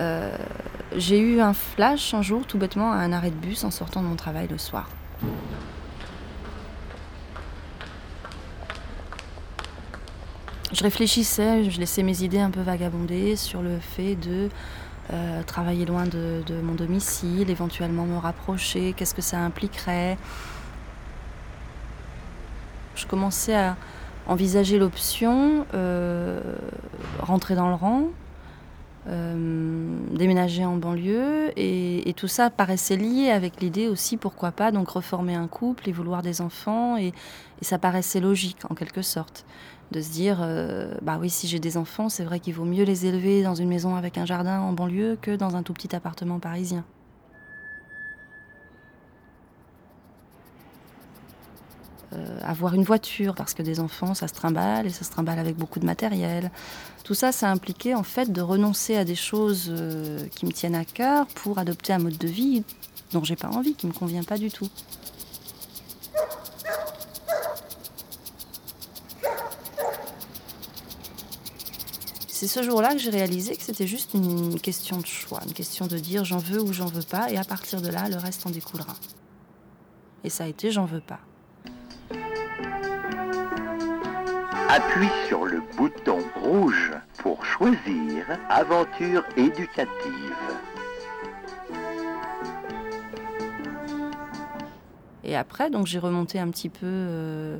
Euh, j'ai eu un flash un jour, tout bêtement, à un arrêt de bus en sortant de mon travail le soir. Je réfléchissais, je laissais mes idées un peu vagabonder sur le fait de euh, travailler loin de, mon domicile, éventuellement me rapprocher, qu'est-ce que ça impliquerait. Je commençais à envisager l'option euh, rentrer dans le rang, déménager en banlieue, et, tout ça paraissait lié avec l'idée aussi, pourquoi pas, donc reformer un couple et vouloir des enfants, et ça paraissait logique en quelque sorte de se dire, euh, bah oui, si j'ai des enfants, c'est vrai qu'il vaut mieux les élever dans une maison avec un jardin en banlieue que dans un tout petit appartement parisien. Avoir une voiture, parce que des enfants, ça se trimballe et ça se trimballe avec beaucoup de matériel. Tout ça, ça impliquait en fait de renoncer à des choses euh, qui me tiennent à cœur pour adopter un mode de vie dont j'ai pas envie, qui me convient pas du tout. c'est ce jour-là que j'ai réalisé que c'était juste une question de choix, une question de dire j'en veux ou j'en veux pas, et à partir de là, le reste en découlera. Et ça a été j'en veux pas. Appuie sur le bouton rouge pour choisir aventure éducative. Et après, donc j'ai remonté un petit peu euh,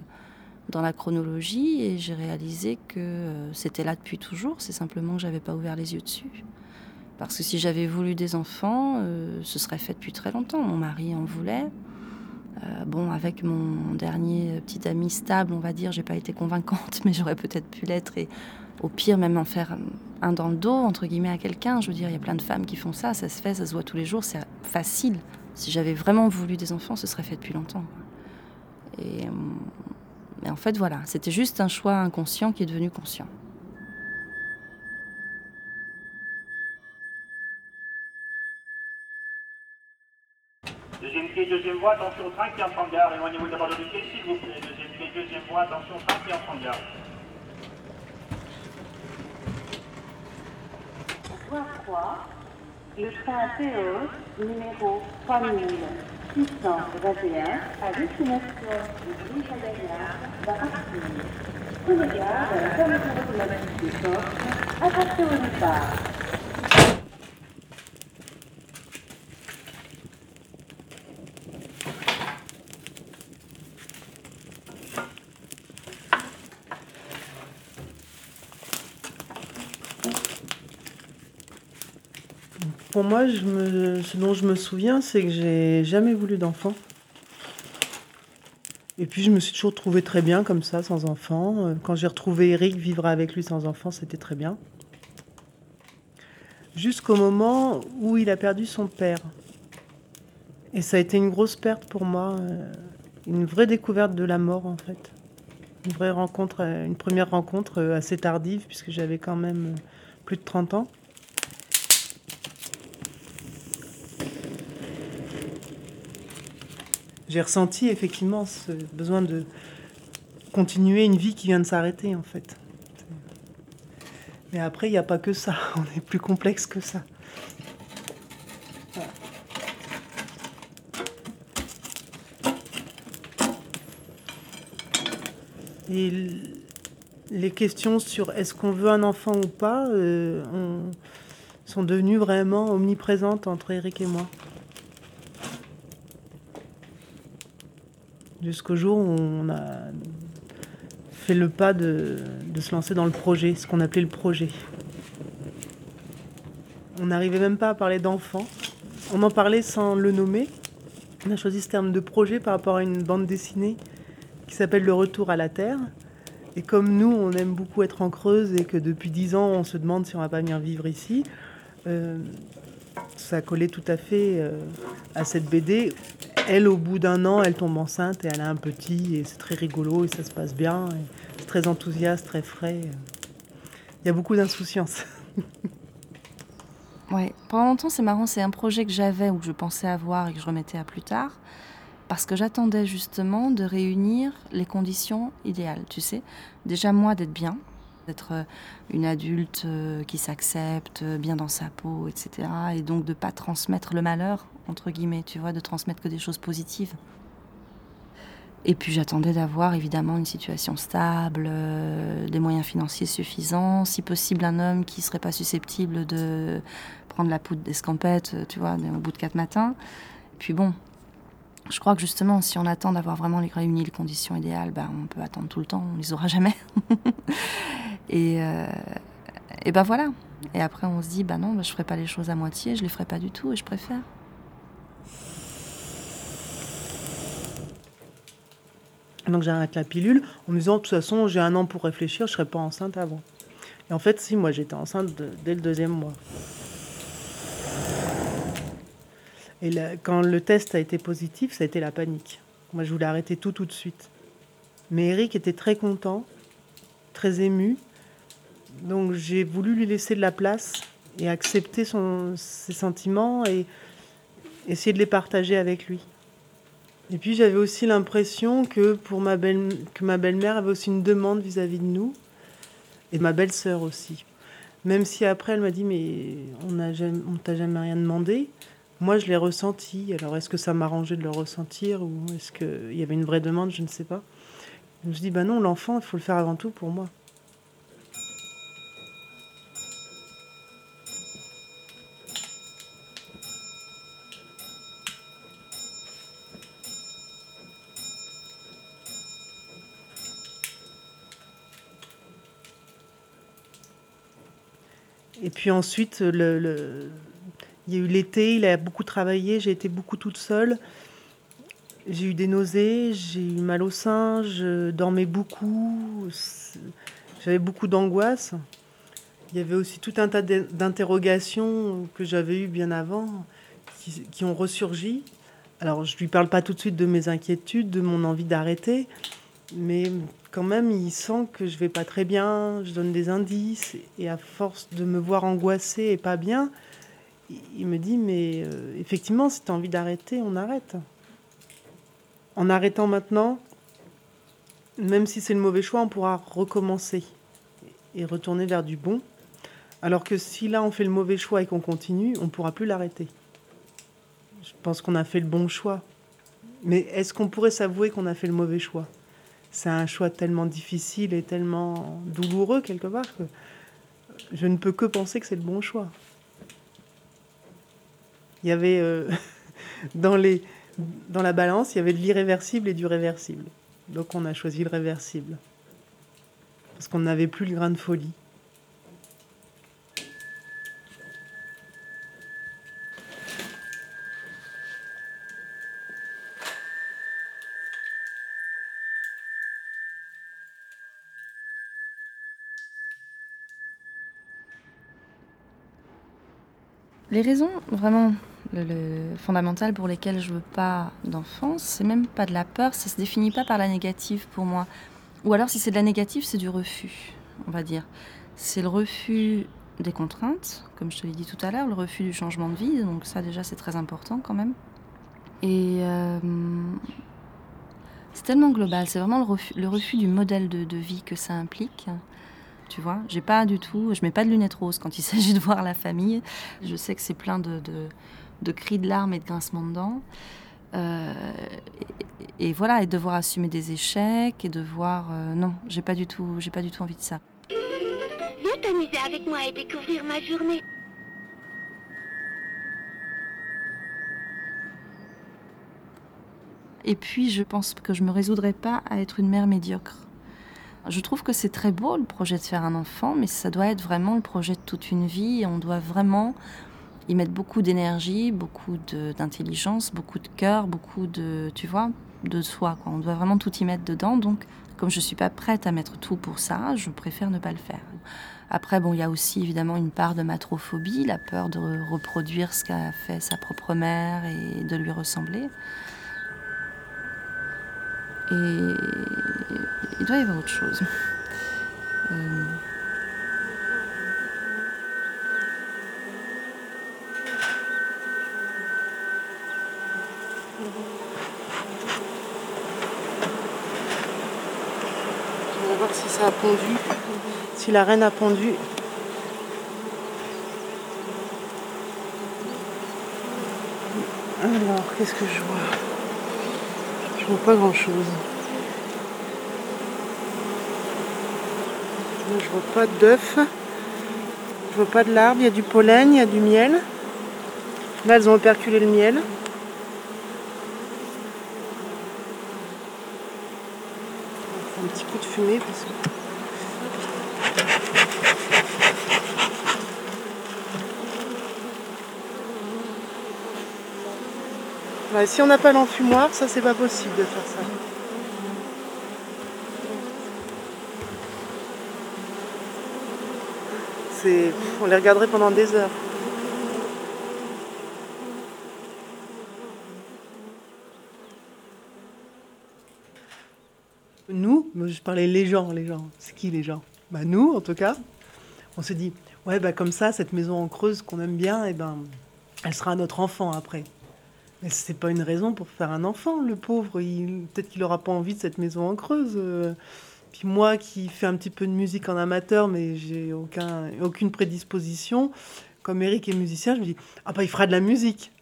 dans la chronologie et j'ai réalisé que euh, c'était là depuis toujours, c'est simplement que j'avais pas ouvert les yeux dessus. Parce que si j'avais voulu des enfants, euh, ce serait fait depuis très longtemps. Mon mari en voulait. Euh, bon, avec mon dernier petit ami stable, on va dire, j'ai pas été convaincante, mais j'aurais peut-être pu l'être et au pire même en faire un dans le dos, entre guillemets, à quelqu'un. Je veux dire, il y a plein de femmes qui font ça, ça se fait, ça se voit tous les jours, c'est facile. Si j'avais vraiment voulu des enfants, ce serait fait depuis longtemps. Et mais en fait, voilà, c'était juste un choix inconscient qui est devenu conscient. Voie, attention au train qui entre en gare. Éloignez-vous d'abord de pied, s'il vous plaît. Deuxième pied, deuxième voie, attention au train qui entre en gare. Voie 3, le train PE numéro 3000. 621 à destination du Louis va partir. Prenez garde à la fermeture automatique des portes. Attention au départ. Moi, ce dont je me souviens, c'est que j'ai jamais voulu d'enfant. Et puis je me suis toujours trouvée très bien comme ça, sans enfant. Euh, quand j'ai retrouvé Eric, vivre avec lui sans enfant, c'était très bien. Jusqu'au moment où il a perdu son père. Et ça a été une grosse perte pour moi, euh, une vraie découverte de la mort en fait. Une vraie rencontre, euh, une première rencontre assez tardive puisque j'avais quand même plus de 30 ans. J'ai ressenti effectivement ce besoin de continuer une vie qui vient de s'arrêter en fait. Mais après, il n'y a pas que ça, on est plus complexe que ça. Et les questions sur est-ce qu'on veut un enfant ou pas euh, sont devenues vraiment omniprésentes entre Eric et moi. Jusqu'au jour où on a fait le pas de, se lancer dans le projet, ce qu'on appelait le projet. On n'arrivait même pas à parler d'enfants. On en parlait sans le nommer. On a choisi ce terme de projet par rapport à une bande dessinée qui s'appelle Le Retour à la Terre. Et comme nous, on aime beaucoup être en Creuse et que depuis dix ans, on se demande si on va pas venir vivre ici, euh, ça collait tout à fait euh, à cette BD elle, au bout d'un an, elle tombe enceinte et elle a un petit et c'est très rigolo et ça se passe bien. C'est très enthousiaste, très frais. Il y a beaucoup d'insouciance. ouais, pendant longtemps, c'est marrant, c'est un projet que j'avais ou que je pensais avoir et que je remettais à plus tard parce que j'attendais justement de réunir les conditions idéales, tu sais. Déjà, moi, d'être bien, d'être euh, une adulte euh, qui s'accepte, euh, bien dans sa peau, etc. Et donc de pas transmettre le malheur, entre guillemets, tu vois, de transmettre que des choses positives. Et puis j'attendais d'avoir évidemment une situation stable, euh, des moyens financiers suffisants, si possible un homme qui serait pas susceptible de prendre la poudre d'escampette, tu vois, au bout de quatre matins. Et puis bon, je crois que justement, si on attend d'avoir vraiment les- réuni les conditions idéales, ben, on peut attendre tout le temps, on les aura jamais. et, euh, et ben voilà. Et après, on se dit, bah non, ben, je ferai pas les choses à moitié, je les ferai pas du tout, et je préfère. Donc j'arrête la pilule en me disant de toute façon j'ai un an pour réfléchir, je serai pas enceinte avant. Et en fait si moi j'étais enceinte dès le deuxième mois. Et quand le test a été positif, ça a été la panique. Moi je voulais arrêter tout tout de suite. Mais Eric était très content, très ému. Donc j'ai voulu lui laisser de la place et accepter son, ses sentiments et essayer de les partager avec lui. Et puis j'avais aussi l'impression que pour ma belle que ma belle-mère avait aussi une demande vis-à-vis de nous et ma belle-sœur aussi. Même si après elle m'a dit mais on n'a jamais on t'a jamais rien demandé. Moi je l'ai ressenti. Alors est-ce que ça m'arrangeait de le ressentir ou est-ce qu'il y avait une vraie demande, je ne sais pas. Je me suis bah non, l'enfant, il faut le faire avant tout pour moi. Puis ensuite, le, il y a eu l'été, il a beaucoup travaillé, j'ai été beaucoup toute seule. J'ai eu des nausées, j'ai eu mal au sein, je dormais beaucoup, j'avais beaucoup d'angoisse. Il y avait aussi tout un tas d'in- d'interrogations que j'avais eues bien avant qui, qui ont ressurgi. Alors, je lui parle pas tout de suite de mes inquiétudes, de mon envie d'arrêter, mais quand même, il sent que je vais pas très bien, je donne des indices, et à force de me voir angoissée et pas bien, il- me dit, mais euh, effectivement, si tu as envie d'arrêter, on arrête. En arrêtant maintenant, même si c'est le mauvais choix, on pourra recommencer et retourner vers du bon. Alors que si là, on fait le mauvais choix et qu'on continue, on ne pourra plus l'arrêter. Je pense qu'on a fait le bon choix. Mais est-ce qu'on pourrait s'avouer qu'on a fait le mauvais choix? C'est un choix tellement difficile et tellement douloureux quelque part que je ne peux que penser que c'est le bon choix. Il y avait euh, dans, les, dans la balance, il y avait de l'irréversible et du réversible. Donc on a choisi le réversible. Parce qu'on n'avait plus le grain de folie. Les raisons vraiment le, le- fondamentales pour lesquelles je veux pas d'enfant, c'est même pas de la peur, ça se définit pas par la négative pour moi. Ou alors si c'est de la négative, c'est du refus, on va dire. C'est le refus des contraintes, comme je te l'ai dit tout à l'heure, le refus du changement de vie, donc ça déjà c'est très important quand même. Et euh, c'est tellement global, c'est vraiment le refus, du modèle de vie que ça implique. Tu vois, j'ai pas du tout, je mets pas de lunettes roses quand il s'agit de voir la famille. Je sais que c'est plein de, de, de cris de larmes et de grincements de dents. Euh, et, et voilà, et devoir assumer des échecs et devoir. euh, non, j'ai pas du tout, j'ai pas du tout envie de ça. Viens t'amuser avec moi et découvrir ma journée. Et puis, je pense que je me résoudrai pas à être une mère médiocre. Je trouve que c'est très beau le projet de faire un enfant, mais ça doit être vraiment le projet de toute une vie. On doit vraiment y mettre beaucoup d'énergie, beaucoup d'intelligence, beaucoup de cœur, beaucoup de, tu vois, de soi. Quoi. On doit vraiment tout y mettre dedans. Donc, comme je suis pas prête à mettre tout pour ça, je préfère ne pas le faire. Après, bon, il y a aussi évidemment une part de matrophobie, la peur de reproduire ce qu'a fait sa propre mère et de lui ressembler. Il doit y avoir autre chose. Euh, On va voir si ça a pondu. si la reine a pendu. Alors, qu'est-ce que je vois? Je vois pas grand-chose. Je vois pas d'œufs. Je vois pas de l'arbre. Il y a du pollen, il y a du miel. Là, elles ont operculé le miel. Un petit coup de fumée parce que... Si on n'a pas l'enfumoir, ça c'est pas possible de faire ça. On les regarderait pendant des heures. Nous, je parlais les gens, les gens. C'est qui les gens? Bah nous, en tout cas, on se dit, ouais, bah comme ça, cette maison en creuse qu'on aime bien, et ben, elle sera notre enfant après. Mais c'est pas une raison pour faire un enfant, le pauvre. Il- Peut-être qu'il aura pas envie de cette maison en creuse. Puis moi qui fais un petit peu de musique en amateur, mais j'ai aucun, aucune prédisposition, comme Eric est musicien, je me dis, ah bah il fera de la musique.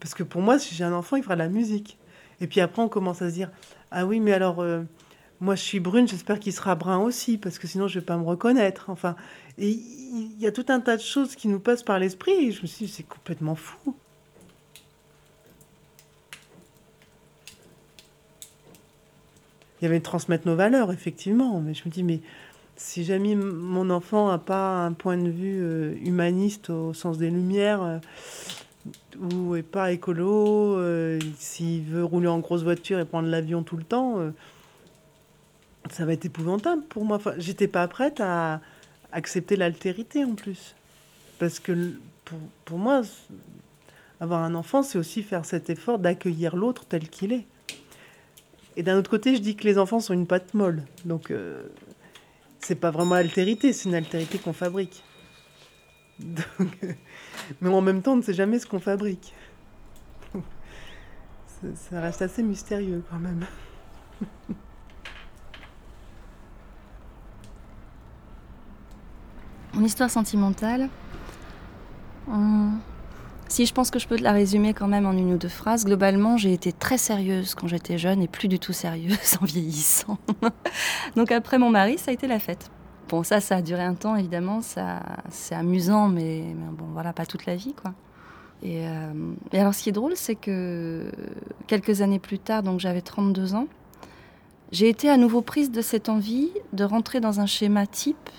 Parce que pour moi, si j'ai un enfant, il fera de la musique. Et puis après, on commence à se dire, ah oui, mais alors, euh, moi je suis brune, j'espère qu'il sera brun aussi, parce que sinon je vais pas me reconnaître. Enfin, il y a tout un tas de choses qui nous passent par l'esprit, et je me suis dit, c'est complètement fou. Il y avait de transmettre nos valeurs, effectivement. Mais je me dis, mais si jamais mon enfant n'a pas un point de vue euh, humaniste au sens des Lumières, euh, ou est pas écolo, euh, s'il veut rouler en grosse voiture et prendre l'avion tout le temps, ça va être épouvantable pour moi. J'étais pas prête à accepter l'altérité en plus. Parce que pour, pour moi, avoir un enfant, c'est aussi faire cet effort d'accueillir l'autre tel qu'il est. Et d'un autre côté, je dis que les enfants sont une pâte molle. Donc, euh, c'est pas vraiment l'altérité, c'est une altérité qu'on fabrique. Mais en même temps, on ne sait jamais ce qu'on fabrique. ça, reste assez mystérieux quand même. Mon histoire sentimentale, hum, si je pense que je peux te la résumer quand même en une ou deux phrases, globalement j'ai été très sérieuse quand j'étais jeune et plus du tout sérieuse en vieillissant. Donc après mon mari, ça a été la fête. Bon ça, ça a duré un temps évidemment, ça c'est amusant, mais, bon voilà, pas toute la vie quoi. Et, euh, et alors ce qui est drôle, c'est que quelques années plus tard, donc j'avais 32 ans, j'ai été à nouveau prise de cette envie de rentrer dans un schéma type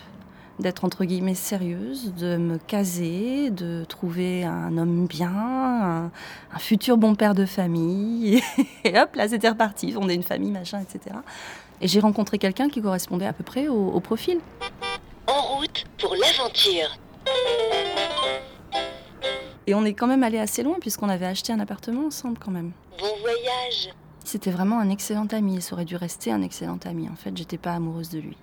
d'être entre guillemets sérieuse, de me caser, de trouver un homme bien, un, un futur bon père de famille. Et hop, là c'était reparti, on est une famille, machin, etc. Et j'ai rencontré quelqu'un qui correspondait à peu près au, au profil. En route pour l'aventure. Et on est quand même allé assez loin puisqu'on avait acheté un appartement ensemble quand même. Bon voyage. C'était vraiment un excellent ami ça aurait dû rester un excellent ami. En fait, j'étais pas amoureuse de lui.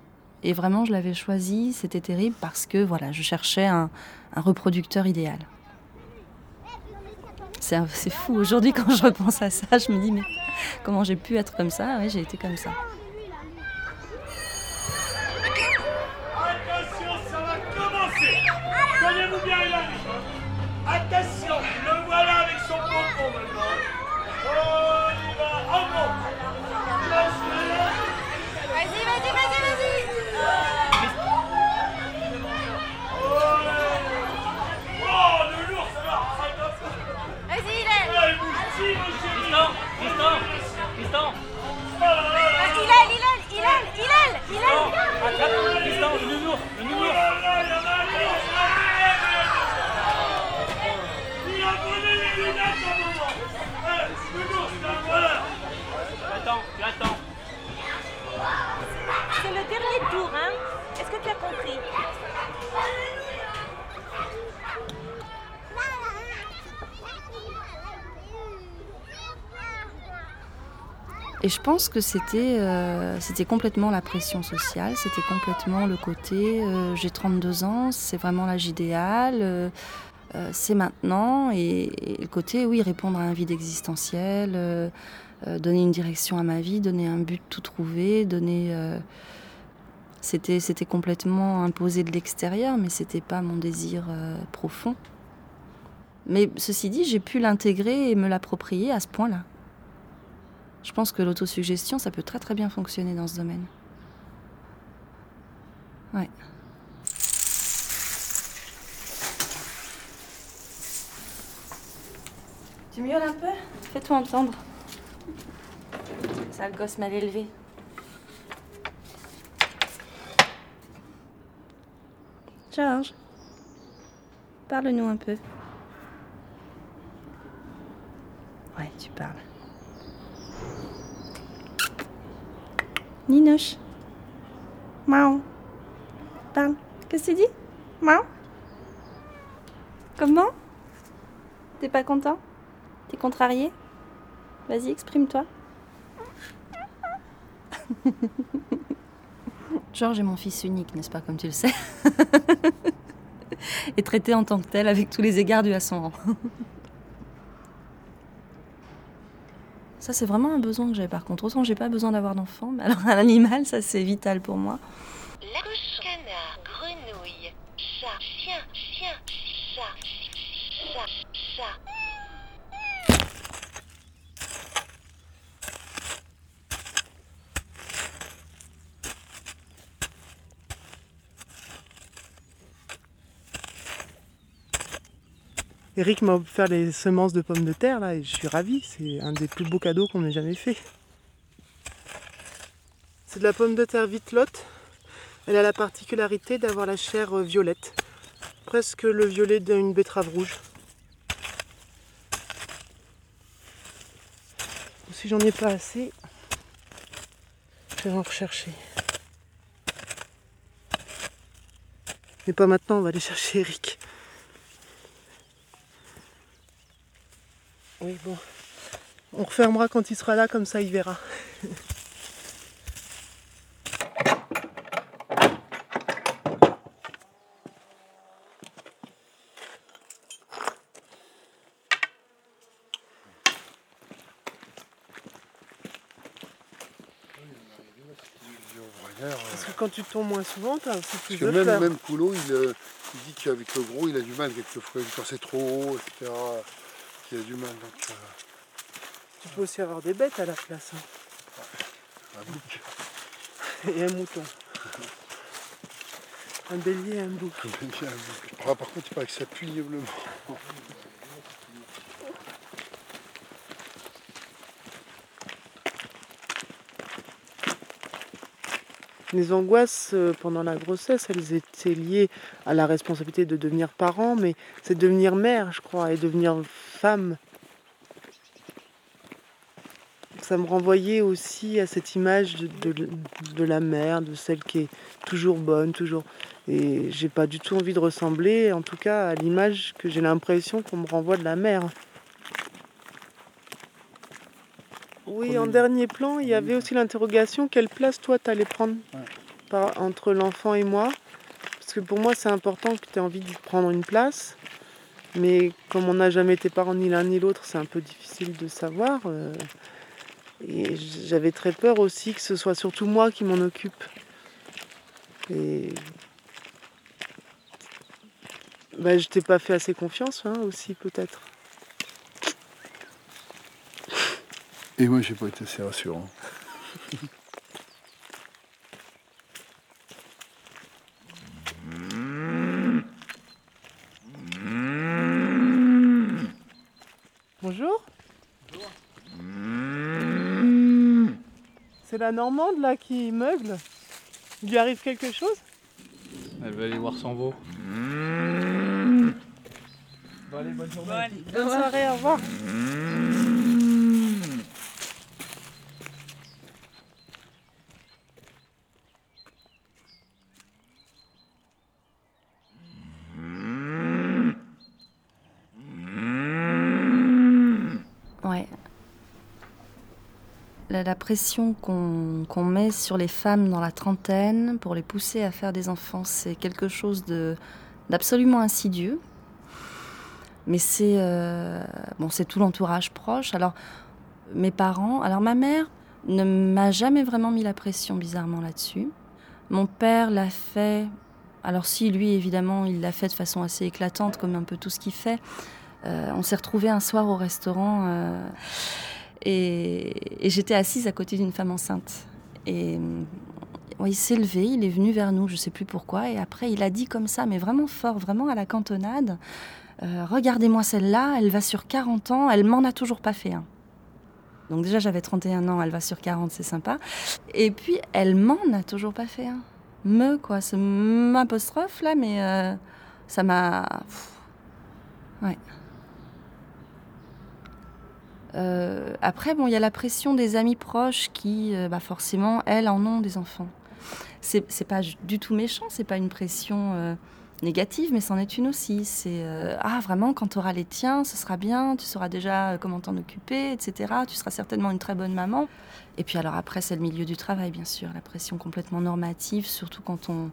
Et vraiment, je l'avais choisi, c'était terrible parce que voilà, je cherchais un, reproducteur idéal. C'est fou. Aujourd'hui, quand je repense à ça, je me dis, mais comment j'ai pu être comme ça? Ouais, j'ai été comme ça. Et je pense que c'était euh, c'était complètement la pression sociale, c'était complètement le côté euh, j'ai 32 ans, c'est vraiment l'âge idéal, euh, c'est maintenant, et, le côté oui, répondre à un vide existentiel, donner une direction à ma vie, donner un but tout trouvé, donner. C'était, complètement imposé de l'extérieur, mais c'était pas mon désir profond. Mais ceci dit, j'ai pu l'intégrer et me l'approprier à ce point-là. Je pense que l'autosuggestion, ça peut très très bien fonctionner dans ce domaine. Ouais. Tu miaules un peu? Fais-toi entendre. Ça, le gosse mal élevé. Georges, parle-nous un peu. Ouais, tu parles. Ninoche. Miaou. Parle. Qu'est-ce que tu dis? Miaou. Comment? T'es pas content? T'es contrarié? Vas-y, exprime-toi. Georges est mon fils unique, n'est-ce pas, comme tu le sais? Et traité en tant que tel avec tous les égards dus à son rang. Ça, c'est vraiment un besoin que j'ai par contre. Autant j'ai pas besoin d'avoir d'enfant, mais alors un animal, ça c'est vital pour moi. La canard, grenouille, chat, chien, chien, chat, chat, chat. Eric m'a offert les semences de pommes de terre là et je suis ravi. C'est un des plus beaux cadeaux qu'on ait jamais fait. C'est de la pomme de terre vitelotte. Elle a la particularité d'avoir la chair euh, violette, presque le violet d'une betterave rouge. Si j'en ai pas assez, je vais en rechercher. Mais pas maintenant, on va aller chercher Eric. Oui, bon. On refermera quand il sera là, comme ça il verra. Parce que quand tu tombes moins souvent, tu as aussi plus Parce que de même, fleurs. même Coulot, il, euh, il dit qu'avec le gros, il a du mal quelquefois, quand c'est trop haut, etc. Il a du mal. Donc, euh, Tu peux aussi avoir des bêtes à la place. hein. un bouc, Et un mouton. Un bélier et un bouc. un bouc, un bouc. Ah, par contre, il paraît que ça pue ignoble. Les angoisses euh, pendant la grossesse, elles étaient liées à la responsabilité de devenir parent, mais c'est devenir mère, je crois, et devenir femme. Ça me renvoyait aussi à cette image de, de- de la mère, de celle qui est toujours bonne, toujours. Et j'ai pas du tout envie de ressembler, en tout cas, à l'image que j'ai l'impression qu'on me renvoie de la mère. Oui, en dernier plan, il y avait aussi l'interrogation quelle place toi t'allais prendre par- entre l'enfant et moi? Parce que pour moi, c'est important que tu aies envie de prendre une place. Mais comme on n'a jamais été parents ni l'un ni l'autre, c'est un peu difficile de savoir. euh, et j'avais très peur aussi que ce soit surtout moi qui m'en occupe. Et. Bah, je t'ai pas fait assez confiance hein, aussi, peut-être. Et moi, j'ai pas été assez rassurant. C'est la Normande là qui meugle. Il lui arrive quelque chose? Elle va aller voir son veau. Bonne soirée, au revoir. La, pression qu'on met sur les femmes dans la trentaine pour les pousser à faire des enfants, c'est quelque chose d'absolument insidieux. Mais c'est euh, bon, tout l'entourage proche. Alors, mes parents, alors ma mère ne m'a jamais vraiment mis la pression bizarrement là-dessus. Mon père l'a fait. Alors si lui, évidemment, il l'a fait de façon assez éclatante, comme un peu tout ce qu'il fait. Euh, on s'est retrouvés un soir au restaurant euh, et, j'étais assise à côté d'une femme enceinte. Et ouais, il s'est levé, il est venu vers nous, je sais plus pourquoi, et après il a dit comme ça, mais vraiment fort, vraiment à la cantonade, euh, regardez-moi celle-là, elle va sur 40 ans, elle m'en a toujours pas fait un. Donc déjà j'avais 31 ans, elle va sur 40, c'est sympa. Et puis elle m'en a toujours pas fait un. Me quoi, ce m'apostrophe là, mais euh, ça m'a... Ouais. Euh, après, bon, il y a la pression des amis proches qui, euh, bah, forcément, elles en ont des enfants. C'est pas du tout méchant, c'est pas une pression euh, négative, mais c'en est une aussi. C'est ah vraiment quand tu auras les tiens, ce sera bien, tu sauras déjà comment t'en occuper, etc. Tu seras certainement une très bonne maman. Et puis alors après, c'est le milieu du travail, bien sûr, la pression complètement normative, surtout quand on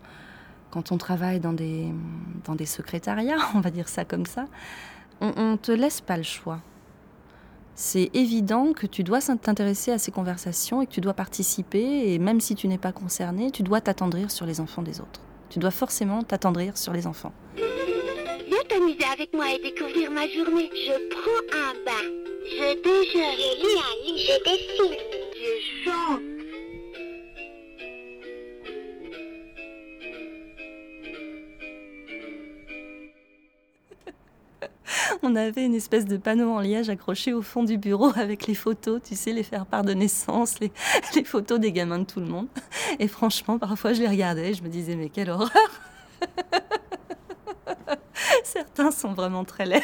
quand on travaille dans des dans des secrétariats, on va dire ça comme ça. On, on te laisse pas le choix c'est évident que tu dois t'intéresser à ces conversations et que tu dois participer. Et même si tu n'es pas concerné, tu dois t'attendrir sur les enfants des autres. Tu dois forcément t'attendrir sur les enfants. On avait une espèce de panneau en liège accroché au fond du bureau avec les photos, tu sais, les faire part de naissance, les, photos des gamins de tout le monde. Et franchement, parfois, je les regardais et je me disais, mais quelle horreur Certains sont vraiment très laids.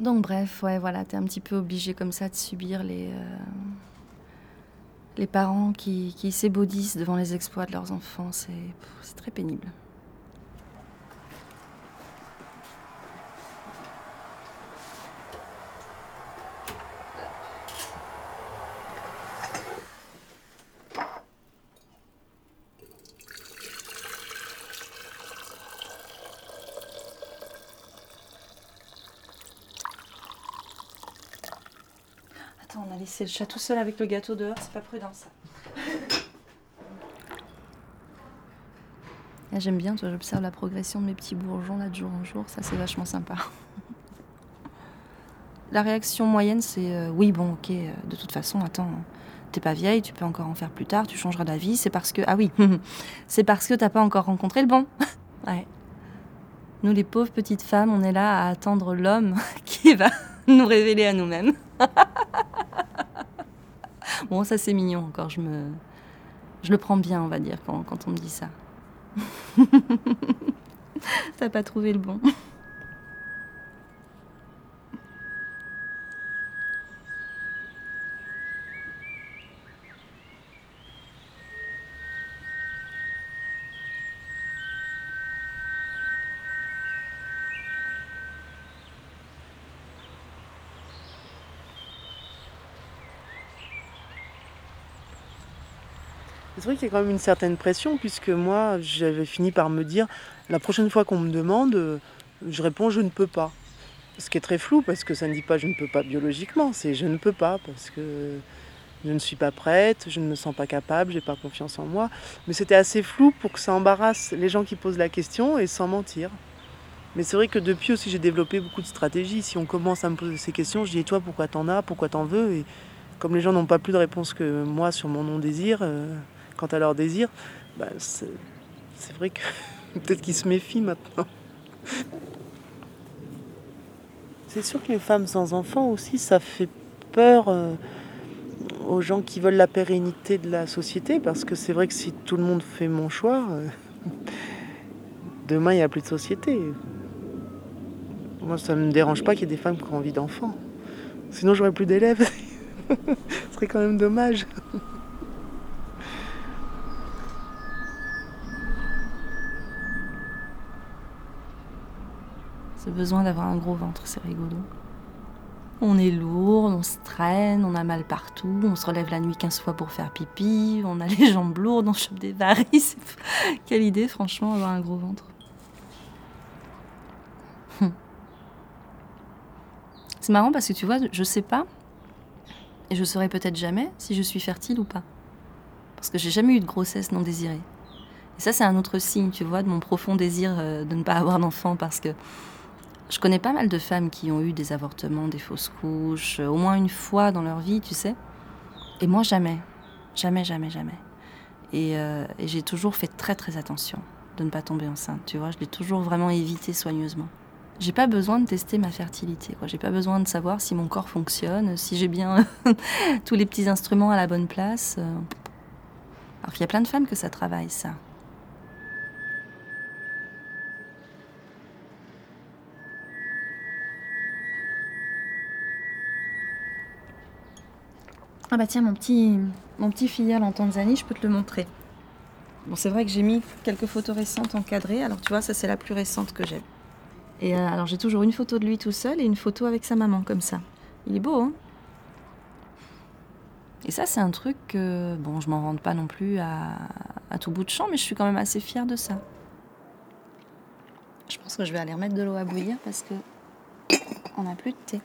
Donc bref, ouais, voilà, t'es un petit peu obligé comme ça de subir les, euh, parents qui, qui s'ébaudissent devant les exploits de leurs enfants. C'est très pénible. Laissé le chat tout seul avec le gâteau dehors, c'est pas prudent ça. Là, J'aime bien, toi, j'observe la progression de mes petits bourgeons là de jour en jour, ça c'est vachement sympa. La réaction moyenne c'est euh, oui, bon, ok, euh, de toute façon, attends, t'es pas vieille, tu peux encore en faire plus tard, tu changeras d'avis, c'est parce que. Ah oui, c'est parce que t'as pas encore rencontré le bon. ouais. Nous, les pauvres petites femmes, on est là à attendre l'homme qui va nous révéler à nous-mêmes. Bon, ça c'est mignon encore, je me. Je le prends bien, on va dire, quand, on me dit ça. T'as pas trouvé le bon. Vrai qu'il y a quand même une certaine pression, puisque moi, j'avais fini par me dire, la prochaine fois qu'on me demande, euh, je réponds je ne peux pas. Ce qui est très flou, parce que ça ne dit pas je ne peux pas biologiquement, c'est je ne peux pas, parce que je ne suis pas prête, je ne me sens pas capable, j'ai pas confiance en moi. Mais c'était assez flou pour que ça embarrasse les gens qui posent la question et sans mentir. Mais c'est vrai que depuis aussi, j'ai développé beaucoup de stratégies. Si on commence à me poser ces questions, je dis toi, pourquoi t'en as, pourquoi t'en veux? Et comme les gens n'ont pas plus de réponse que moi sur mon non-désir, euh, quant à leur désir, bah, c'est vrai que peut-être qu'ils se méfient maintenant. C'est sûr que les femmes sans enfants aussi, ça fait peur euh, aux gens qui veulent la pérennité de la société, parce que c'est vrai que si tout le monde fait mon choix, euh, demain il n'y a plus de société. Moi, ça ne me dérange pas qu'il y ait des femmes qui ont envie d'enfants. Sinon, j'aurais plus d'élèves. Ce serait quand même dommage. Besoin d'avoir un gros ventre, c'est rigolo. On est lourd, on se traîne, on a mal partout, on se relève la nuit 15 fois pour faire pipi, on a les jambes lourdes, on chope des varices. Quelle idée, franchement, avoir un gros ventre. Hum. C'est marrant parce que tu vois, je sais pas. Et je saurai peut-être jamais si je suis fertile ou pas. Parce que j'ai jamais eu de grossesse non désirée. Et ça, c'est un autre signe, tu vois, de mon profond désir euh, de ne pas avoir d'enfant. Parce que je connais pas mal de femmes qui ont eu des avortements, des fausses couches, euh, au moins une fois dans leur vie, tu sais. Et moi, jamais. Jamais, jamais, jamais. Et, euh, et j'ai toujours fait très, très attention de ne pas tomber enceinte, tu vois. Je l'ai toujours vraiment évité soigneusement. J'ai pas besoin de tester ma fertilité, quoi. J'ai pas besoin de savoir si mon corps fonctionne, si j'ai bien tous les petits instruments à la bonne place. euh. Alors qu'il y a plein de femmes que ça travaille, ça. Ah bah tiens, mon petit, mon petit filleul en Tanzanie, je peux te le montrer. Bon, c'est vrai que j'ai mis quelques photos récentes encadrées. Alors tu vois, ça c'est la plus récente que j'ai. Et euh, alors j'ai toujours une photo de lui tout seul et une photo avec sa maman, comme ça. Il est beau, hein? Et ça, c'est un truc que, bon, je m'en vante pas non plus à, à tout bout de champ, mais je suis quand même assez fière de ça. Je pense que je vais aller remettre de l'eau à bouillir parce que on n'a plus de thé.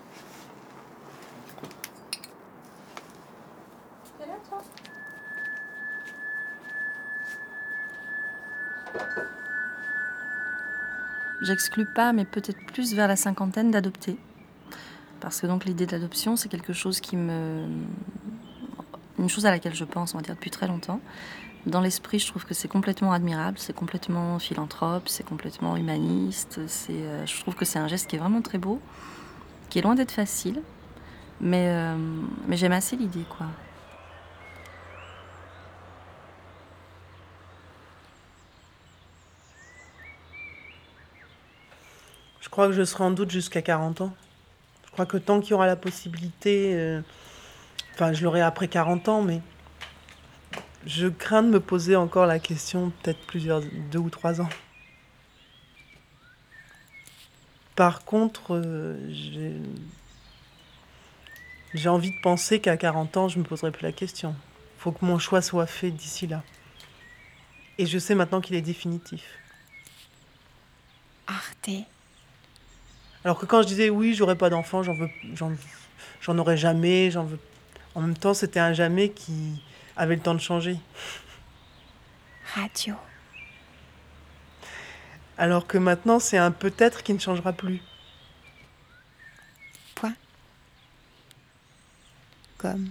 J'exclus pas, mais peut-être plus vers la cinquantaine, d'adopter. Parce que donc l'idée d'adoption, c'est quelque chose qui me. Une chose à laquelle je pense, on depuis très longtemps. Dans l'esprit, je trouve que c'est complètement admirable, c'est complètement philanthrope, c'est complètement humaniste. Euh, je trouve que c'est un geste qui est vraiment très beau, qui est loin d'être facile. Mais, euh, mais j'aime assez l'idée, quoi. Crois que je serai en doute jusqu'à 40 ans. Je crois que tant qu'il y aura la possibilité, euh, enfin je l'aurai après 40 ans, mais je crains de me poser encore la question peut-être plusieurs, deux ou trois ans. Par contre, euh, j'ai j'ai envie de penser qu'à 40 ans, je me poserai plus la question. Il faut que mon choix soit fait d'ici là. Et je sais maintenant qu'il est définitif. Arte. Alors que quand je disais oui, j'aurais pas d'enfant, j'en veux, j'en, j'en aurais jamais, j'en veux. En même temps, c'était un jamais qui avait le temps de changer. Radio. Alors que maintenant, c'est un peut-être qui ne changera plus. Point. Comme.